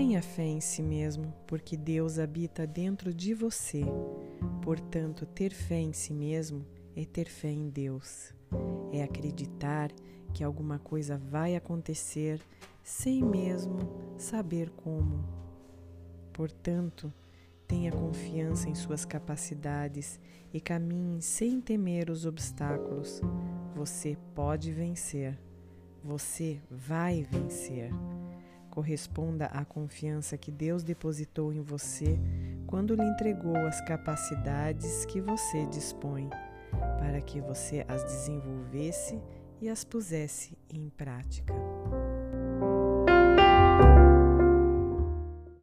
Tenha fé em si mesmo, porque Deus habita dentro de você. Portanto, ter fé em si mesmo é ter fé em Deus. É acreditar que alguma coisa vai acontecer sem mesmo saber como. Portanto, tenha confiança em suas capacidades e caminhe sem temer os obstáculos. Você pode vencer. Você vai vencer. Corresponda à confiança que Deus depositou em você quando lhe entregou as capacidades que você dispõe, para que você as desenvolvesse e as pusesse em prática.